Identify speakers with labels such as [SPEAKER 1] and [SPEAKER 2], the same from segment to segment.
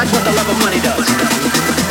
[SPEAKER 1] That's what
[SPEAKER 2] the love of money does.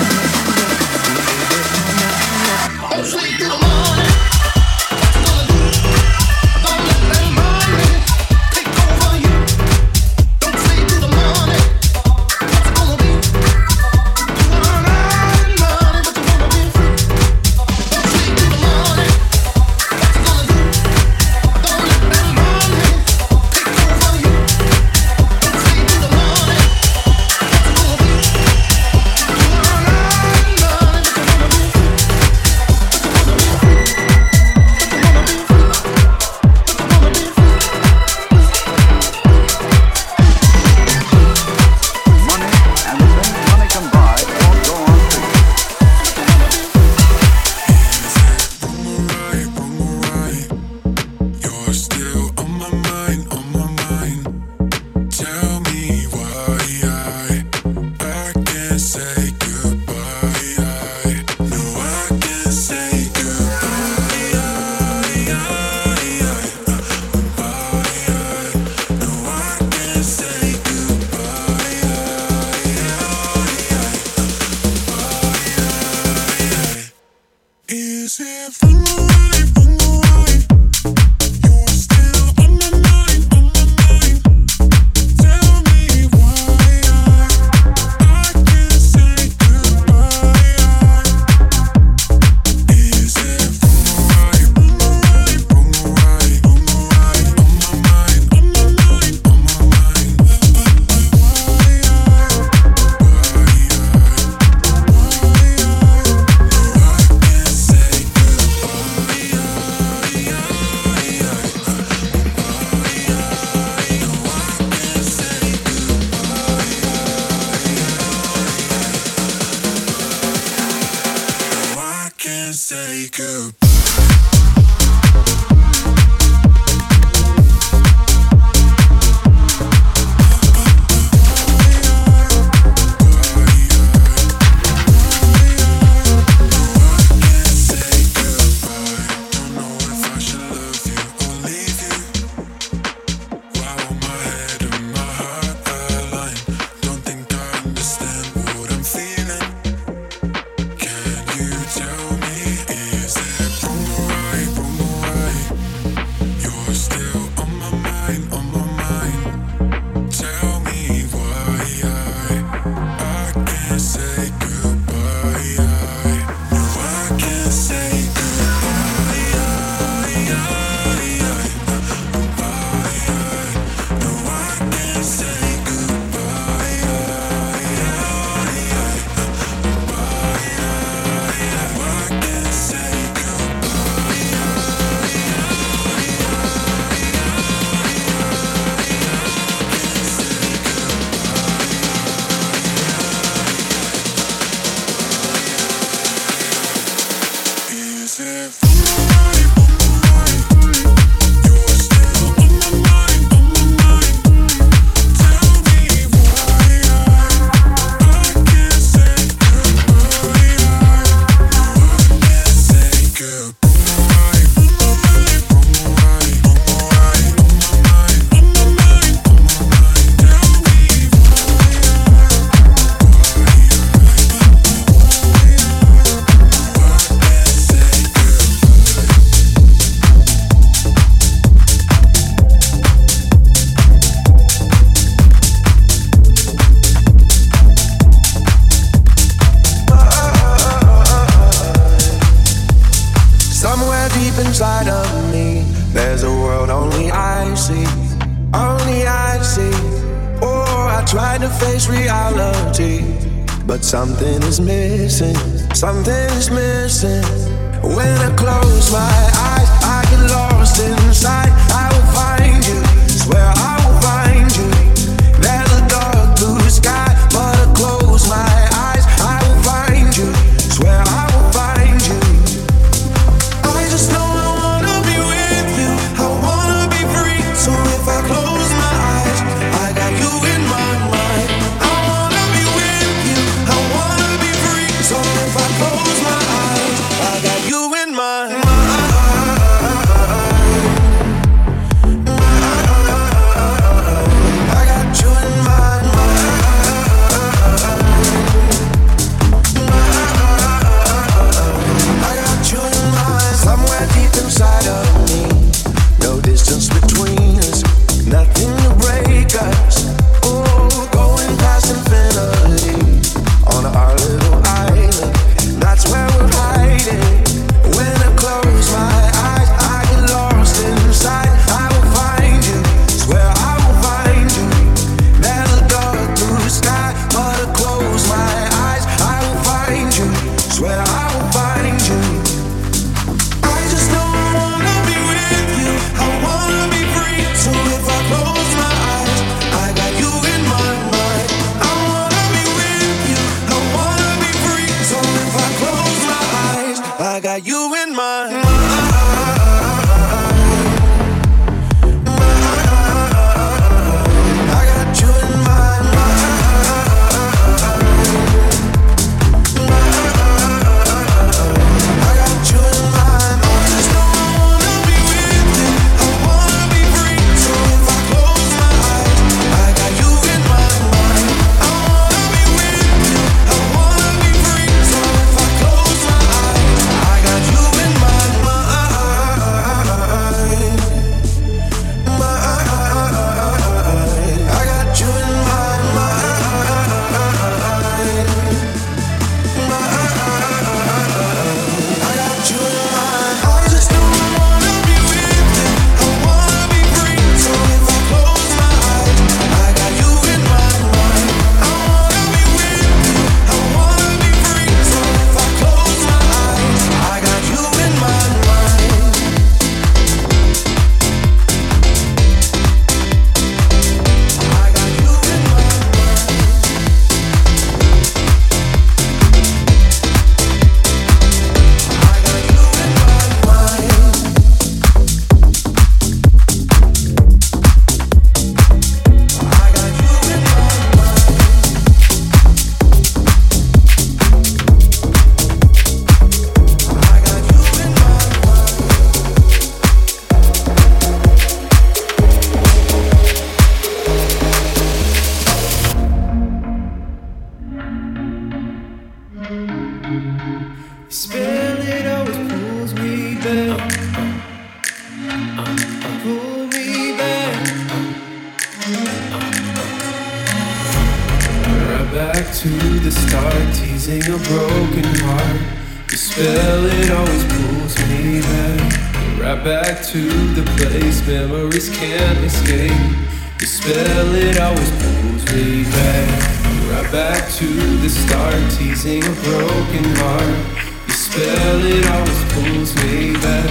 [SPEAKER 2] to the place memories can't escape. The spell it always pulls me back. Right back to the start, teasing a broken heart. The spell it always pulls me back.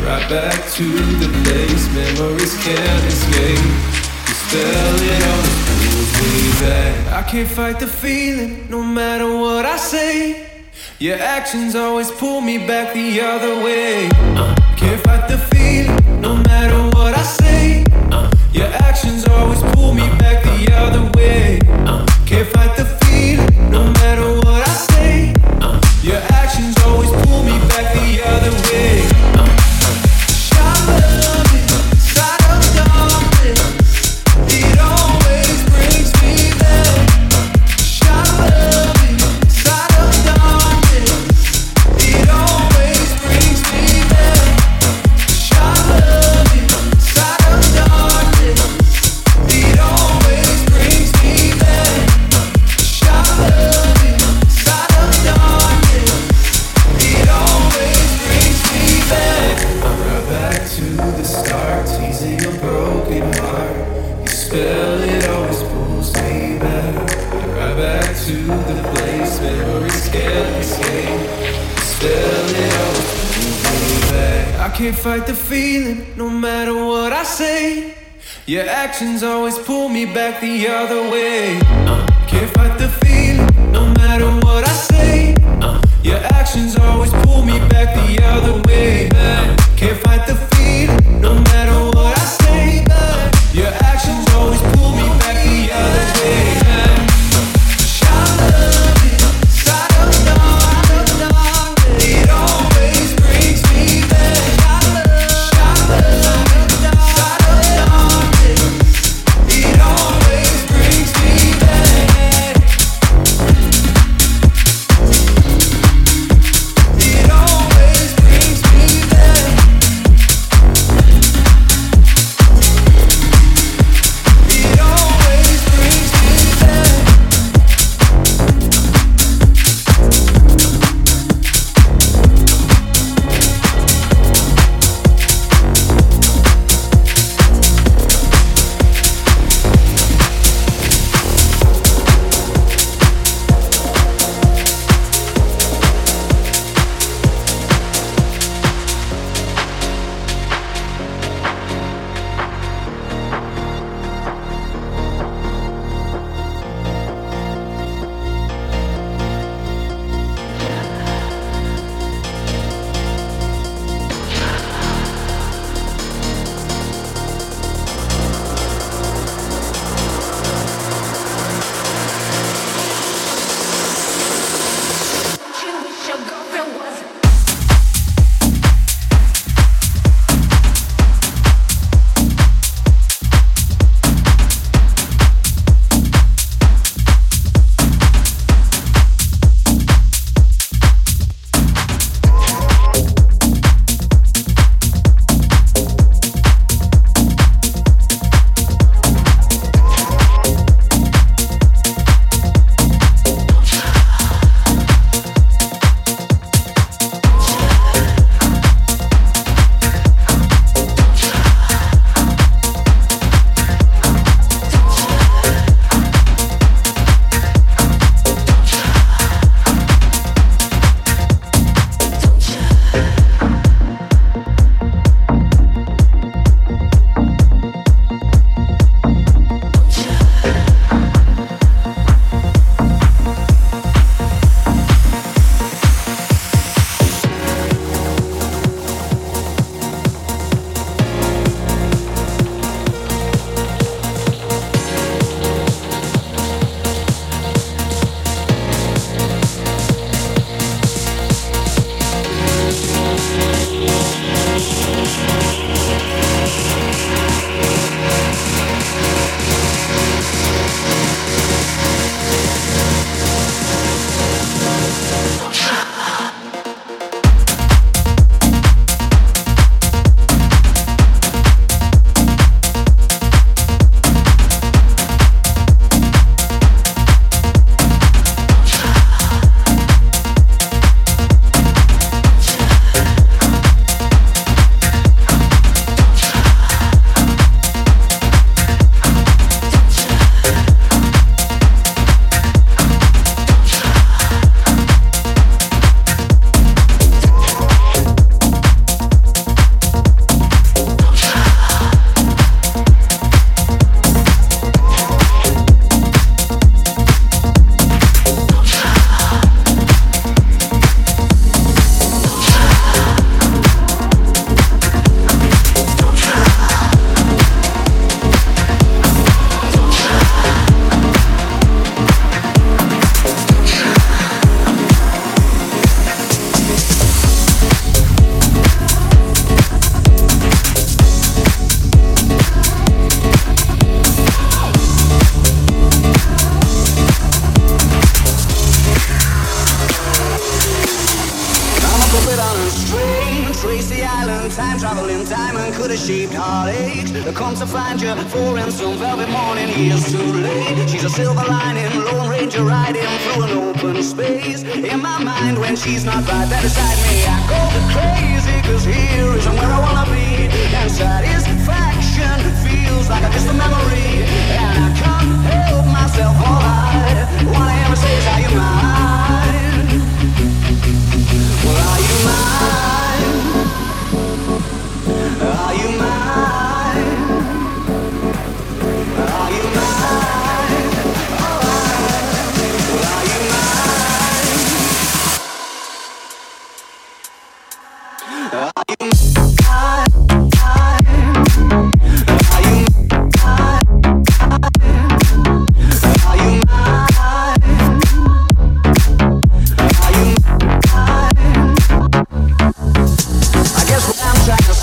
[SPEAKER 2] Right back to the place memories can't escape. The spell it always pulls me back. I can't fight the feeling, no matter what I say. Your actions always pull me back the other way. Uh. Can't fight the feeling, no matter what I say. Uh, your actions always pull me back the other way. Uh, can't fight the can't I can't fight the feeling, no matter what I say. Your actions always pull me back the other way. Uh, can't fight the feeling, no matter what I say. Uh, your actions always pull me back the other way. Can't fight the feeling, no matter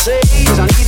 [SPEAKER 2] says I
[SPEAKER 3] need